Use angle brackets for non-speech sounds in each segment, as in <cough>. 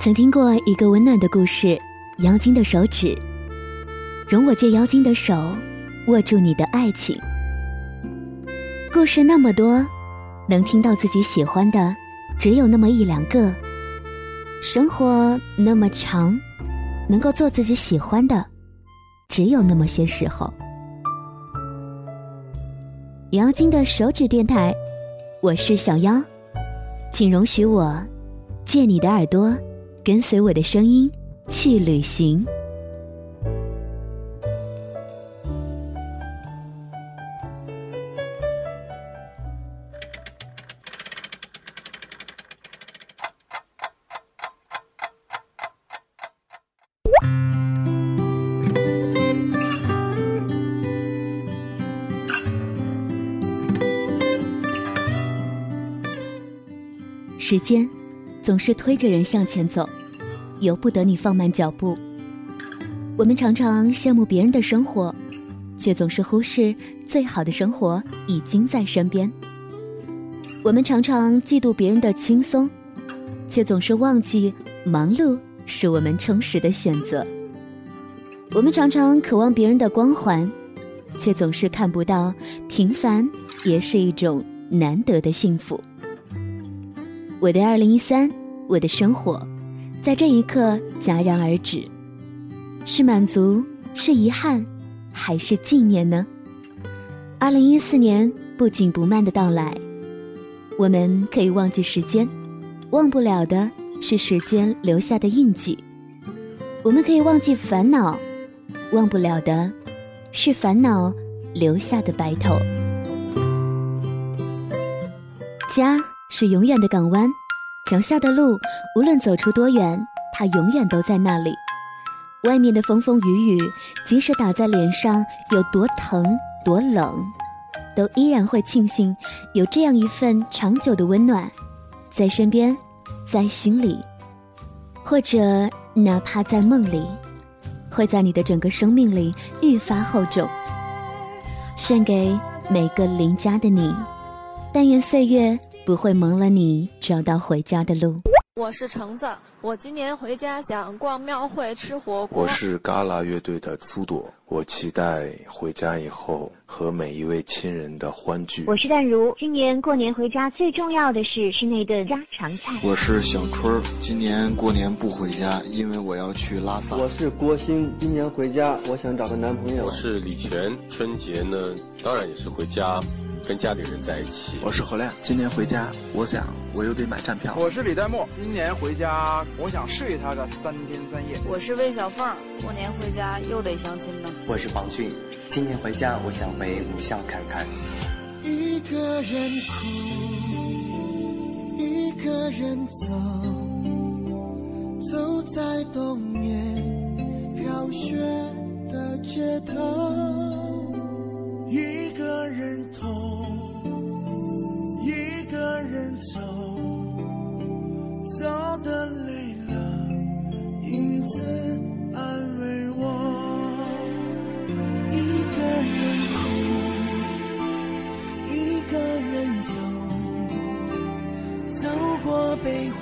曾听过一个温暖的故事，妖精的手指。容我借妖精的手，握住你的爱情。故事那么多，能听到自己喜欢的，只有那么一两个。生活那么长，能够做自己喜欢的，只有那么些时候。妖精的手指电台，我是小妖，请容许我借你的耳朵。跟随我的声音去旅行。时间。总是推着人向前走，由不得你放慢脚步。我们常常羡慕别人的生活，却总是忽视最好的生活已经在身边。我们常常嫉妒别人的轻松，却总是忘记忙碌是我们充实的选择。我们常常渴望别人的光环，却总是看不到平凡也是一种难得的幸福。我的二零一三，我的生活，在这一刻戛然而止，是满足，是遗憾，还是纪念呢？二零一四年不紧不慢的到来，我们可以忘记时间，忘不了的是时间留下的印记；我们可以忘记烦恼，忘不了的是烦恼留下的白头。家。是永远的港湾，脚下的路，无论走出多远，它永远都在那里。外面的风风雨雨，即使打在脸上有多疼多冷，都依然会庆幸有这样一份长久的温暖，在身边，在心里，或者哪怕在梦里，会在你的整个生命里愈发厚重。献给每个邻家的你，但愿岁月。不会蒙了你找到回家的路。我是橙子，我今年回家想逛庙会吃火锅。我是嘎啦乐队的苏朵，我期待回家以后和每一位亲人的欢聚。我是淡如，今年过年回家最重要的事是那顿家常菜。我是小春，今年过年不回家，因为我要去拉萨。我是郭鑫，今年回家我想找个男朋友。我是李泉，春节呢当然也是回家。跟家里人在一起。我是何亮，今年回家，我想我又得买站票。我是李代沫，今年回家，我想睡他个三天三夜。我是魏小凤，过年回家又得相亲呢。我是黄俊，今年回家，我想回母校看看。一个人哭，一个人走，走在冬夜飘雪的街头。一个人痛，一个人走，走的累了，影子安慰我。一个人哭，一个人走，走过悲欢，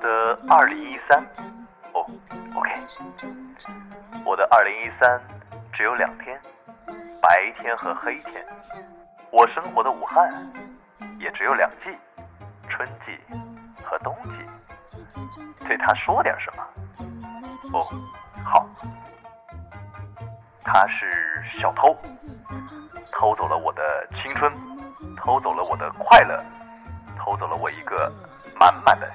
的二零一三，哦，OK。我的二零一三只有两天，白天和黑天。我生活的武汉也只有两季，春季和冬季。对他说点什么？哦，好。他是小偷，偷走了我的青春，偷走了我的快乐，偷走了我一个满满的。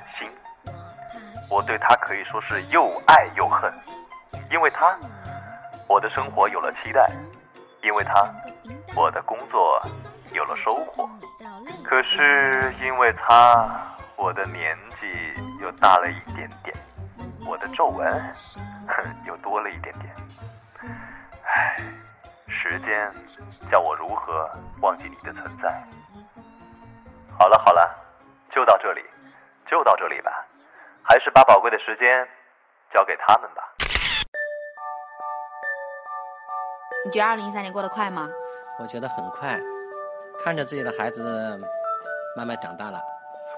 我对他可以说是又爱又恨，因为他，我的生活有了期待；因为他，我的工作有了收获。可是因为他，我的年纪又大了一点点，我的皱纹又多了一点点。唉，时间叫我如何忘记你的存在？好了好了，就到这里，就到这里吧。还是把宝贵的时间交给他们吧。你觉得二零一三年过得快吗？我觉得很快，看着自己的孩子慢慢长大了。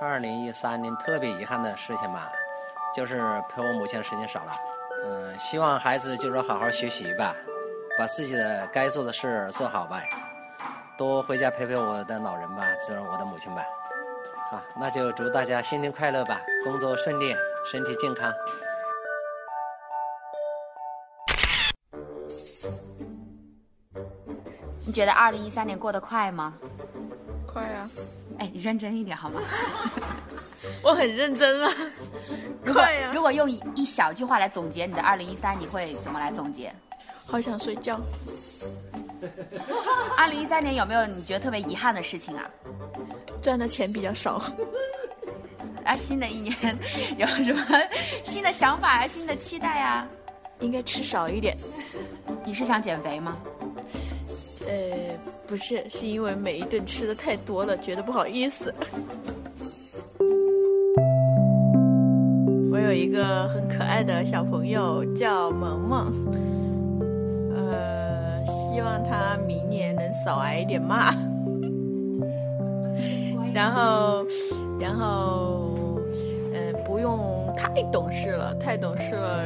二零一三年特别遗憾的事情吧，就是陪我母亲的时间少了。嗯，希望孩子就说好好学习吧，把自己的该做的事做好吧，多回家陪陪我的老人吧，就是我的母亲吧。好，那就祝大家新年快乐吧，工作顺利，身体健康。你觉得二零一三年过得快吗？快啊！哎，你认真一点好吗？<laughs> 我很认真啊。快呀！如果用一小句话来总结你的二零一三，你会怎么来总结？好想睡觉。<laughs> 二零一三年有没有你觉得特别遗憾的事情啊？赚的钱比较少。啊，新的一年有什么新的想法啊？新的期待啊？应该吃少一点。你是想减肥吗？呃，不是，是因为每一顿吃的太多了，觉得不好意思。我有一个很可爱的小朋友叫萌萌，呃，希望他明年能少挨一点骂。然后，然后，呃，不用太懂事了，太懂事了，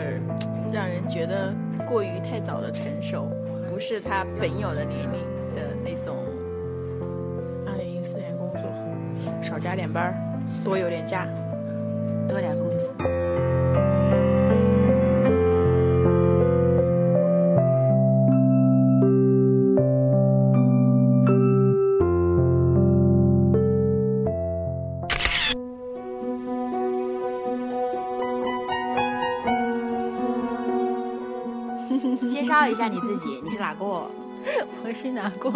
让人觉得过于太早的成熟，不是他本有的年龄的那种。二零一四年工作，少加点班，多有点假，多点工 <laughs> 介绍一下你自己，<laughs> 你是哪个？我是哪个？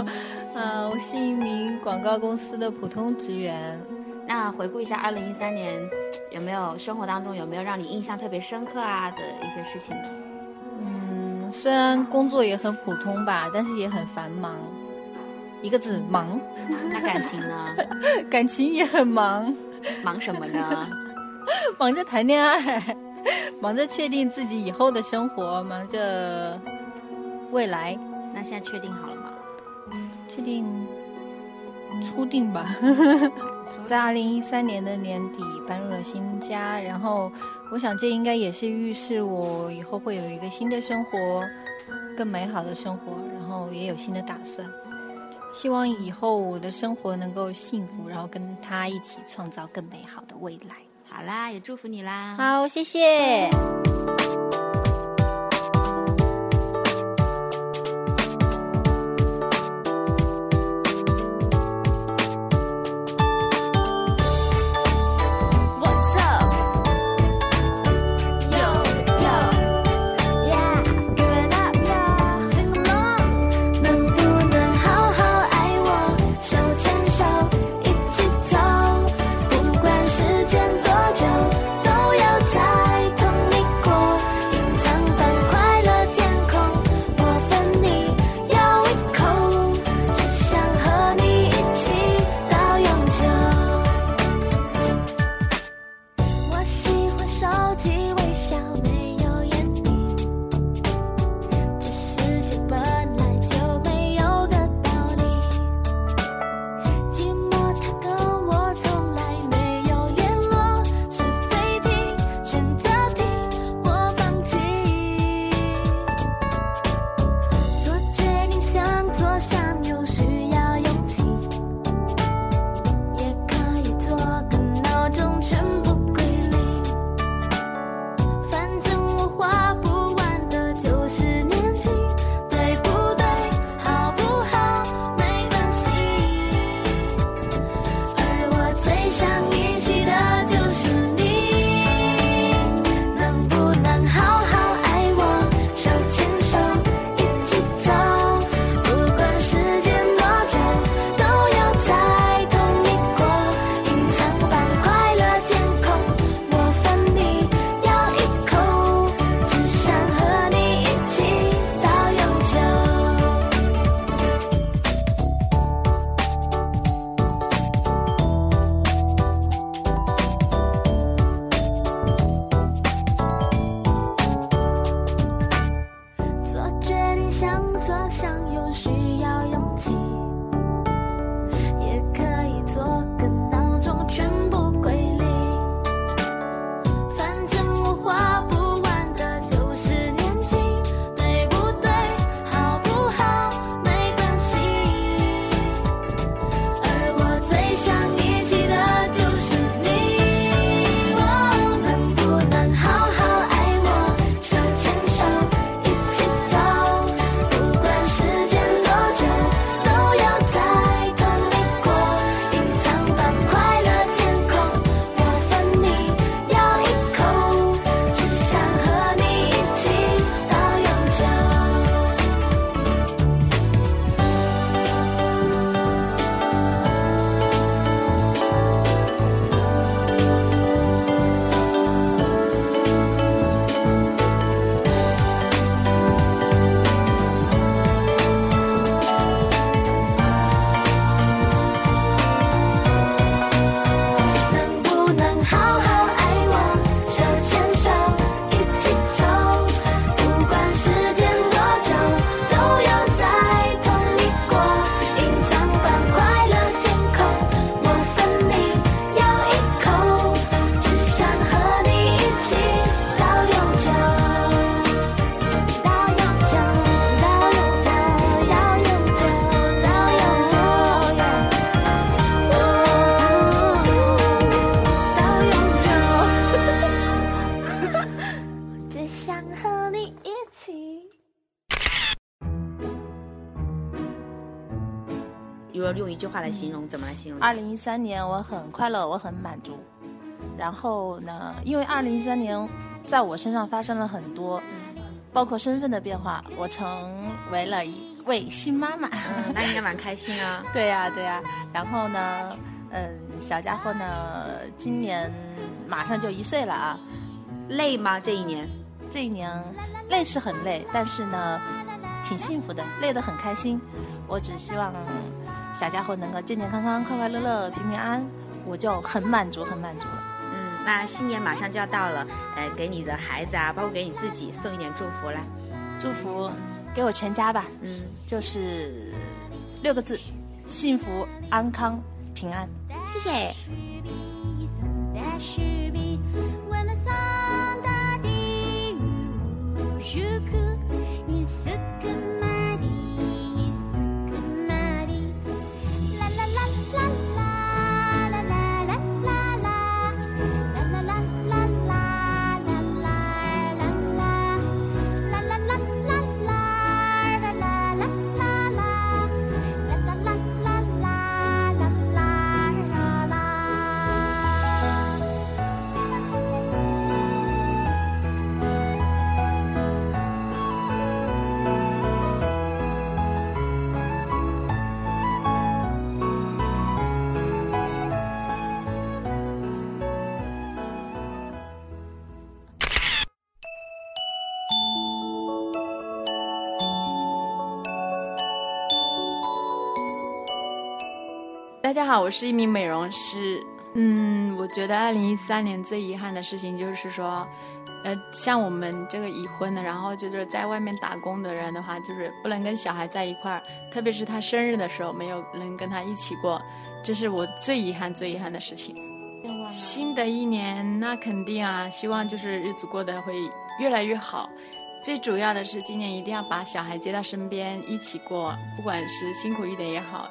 嗯，我是一名广告公司的普通职员。那回顾一下二零一三年，有没有生活当中有没有让你印象特别深刻啊的一些事情呢？嗯，虽然工作也很普通吧，但是也很繁忙。一个字，忙。<laughs> 那感情呢？感情也很忙。忙什么呢？忙着谈恋爱。忙着确定自己以后的生活，忙着未来。那现在确定好了吗？确定，初定吧。<laughs> 在二零一三年的年底搬入了新家，然后我想这应该也是预示我以后会有一个新的生活，更美好的生活，然后也有新的打算。希望以后我的生活能够幸福，然后跟他一起创造更美好的未来。好啦，也祝福你啦！好，谢谢。用一句话来形容，怎么来形容？二零一三年我很快乐，我很满足。然后呢，因为二零一三年在我身上发生了很多，包括身份的变化，我成为了一位新妈妈。嗯，那应该蛮开心啊。<laughs> 对呀，对呀。然后呢，嗯，小家伙呢，今年马上就一岁了啊。累吗？这一年？这一年累是很累，但是呢，挺幸福的，累得很开心。我只希望小家伙能够健健康康、快快乐乐、平平安安，我就很满足，很满足了。嗯，那新年马上就要到了，呃，给你的孩子啊，包括给你自己送一点祝福啦。祝福给我全家吧。嗯，就是六个字：幸福、安康、平安。谢谢。大家好，我是一名美容师。嗯，我觉得二零一三年最遗憾的事情就是说，呃，像我们这个已婚的，然后就是在外面打工的人的话，就是不能跟小孩在一块儿，特别是他生日的时候没有能跟他一起过，这是我最遗憾、最遗憾的事情。新的一年，那肯定啊，希望就是日子过得会越来越好。最主要的是今年一定要把小孩接到身边一起过，不管是辛苦一点也好。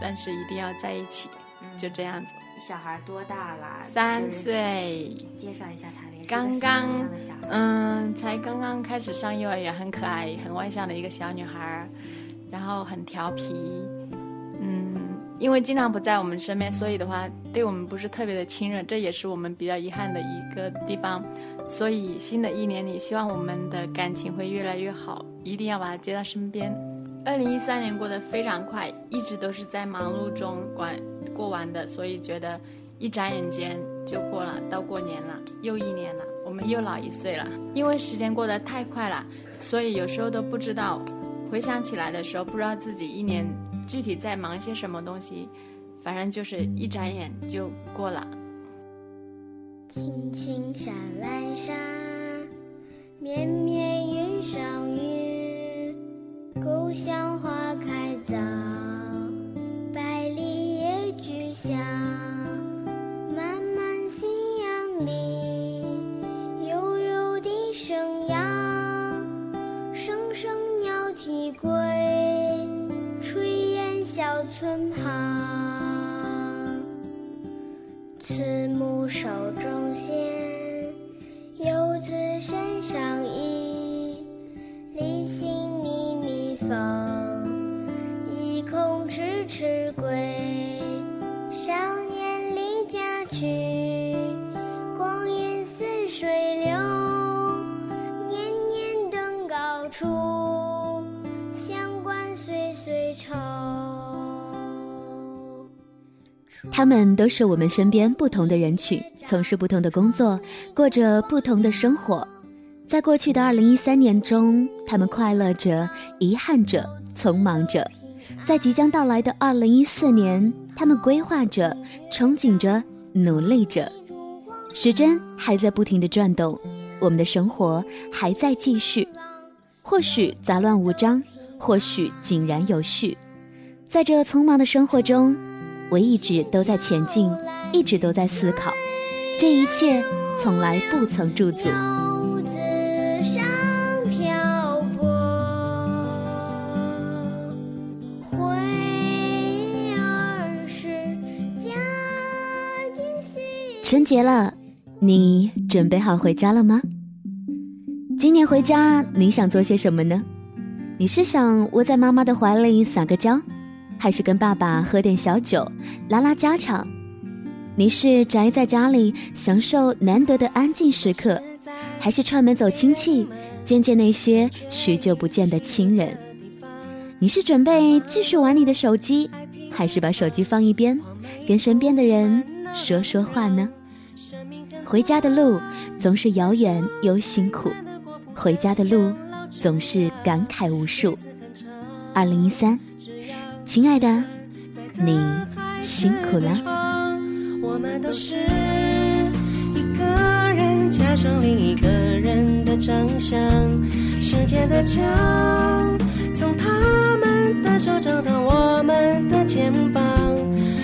但是一定要在一起，就这样子。小孩多大了？三岁。介绍一下他。刚刚，嗯，才刚刚开始上幼儿园，很可爱、很外向的一个小女孩，然后很调皮。嗯，因为经常不在我们身边，所以的话，对我们不是特别的亲热，这也是我们比较遗憾的一个地方。所以新的一年里，希望我们的感情会越来越好，一定要把她接到身边。二零一三年过得非常快，一直都是在忙碌中过过完的，所以觉得一眨眼间就过了，到过年了，又一年了，我们又老一岁了。因为时间过得太快了，所以有时候都不知道，回想起来的时候，不知道自己一年具体在忙些什么东西，反正就是一眨眼就过了。青青山外山，绵绵云上云。故乡花开早，百里野菊香。漫漫夕阳里，悠悠的声扬。声声鸟啼归，炊烟小村旁。他们都是我们身边不同的人群，从事不同的工作，过着不同的生活。在过去的二零一三年中，他们快乐着，遗憾着，匆忙着；在即将到来的二零一四年，他们规划着，憧憬着，努力着。时针还在不停的转动，我们的生活还在继续。或许杂乱无章，或许井然有序。在这匆忙的生活中，我一直都在前进，一直都在思考，这一切从来不曾驻足。春节了，你准备好回家了吗？今年回家，你想做些什么呢？你是想窝在妈妈的怀里撒个娇，还是跟爸爸喝点小酒，拉拉家常？你是宅在家里享受难得的安静时刻，还是串门走亲戚，见见那些许久不见的亲人？你是准备继续玩你的手机，还是把手机放一边，跟身边的人说说话呢？回家的路总是遥远又辛苦，回家的路总是感慨无数。二零一三，亲爱的，你辛苦了。我们都是一个人加上另一个人的长相，时间的墙从他们的手掌到我们的肩膀，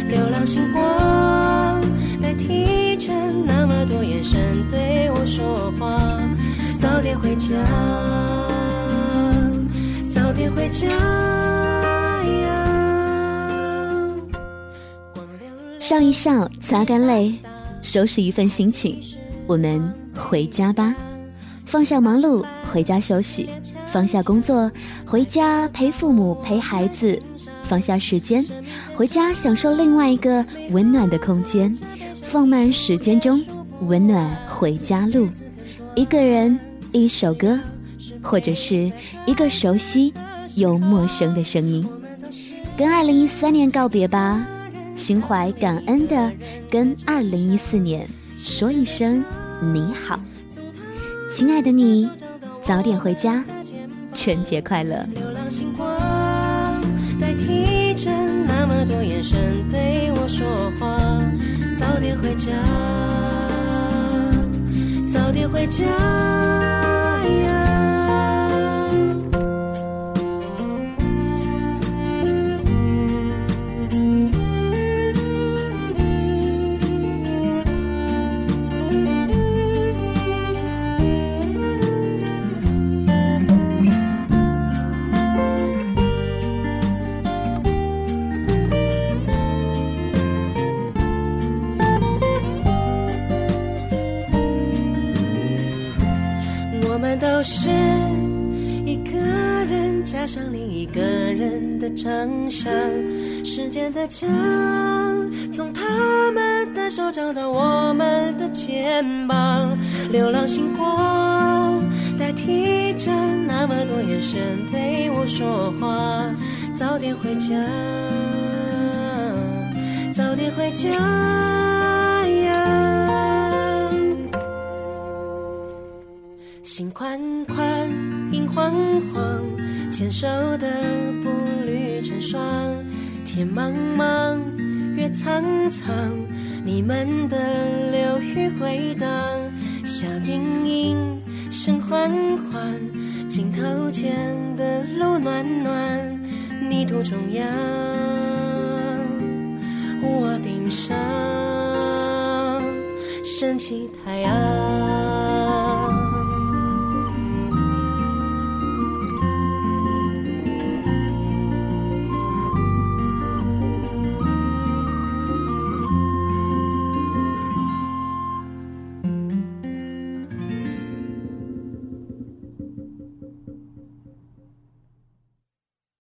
流浪星光代替着那么多眼神对我说话，早点回家，早点回家笑一笑，擦干泪，收拾一份心情，我们回家吧。放下忙碌，回家休息；放下工作，回家陪父母、陪孩子；放下时间，回家享受另外一个温暖的空间。放慢时间中温暖回家路，一个人，一首歌，或者是一个熟悉又陌生的声音，跟二零一三年告别吧。心怀感恩的跟二零一四年说一声你好，亲爱的你，早点回家，春节快乐。早点回家。我是一个人加上另一个人的长相，时间的墙从他们的手掌到我们的肩膀，流浪星光代替着那么多眼神对我说话，早点回家，早点回家。心宽宽，影晃晃，牵手的步履成双。天茫茫，月苍苍，你们的流语回荡。笑盈盈，声缓缓，镜头前的路暖暖。泥土中央，屋瓦顶上，升起太阳。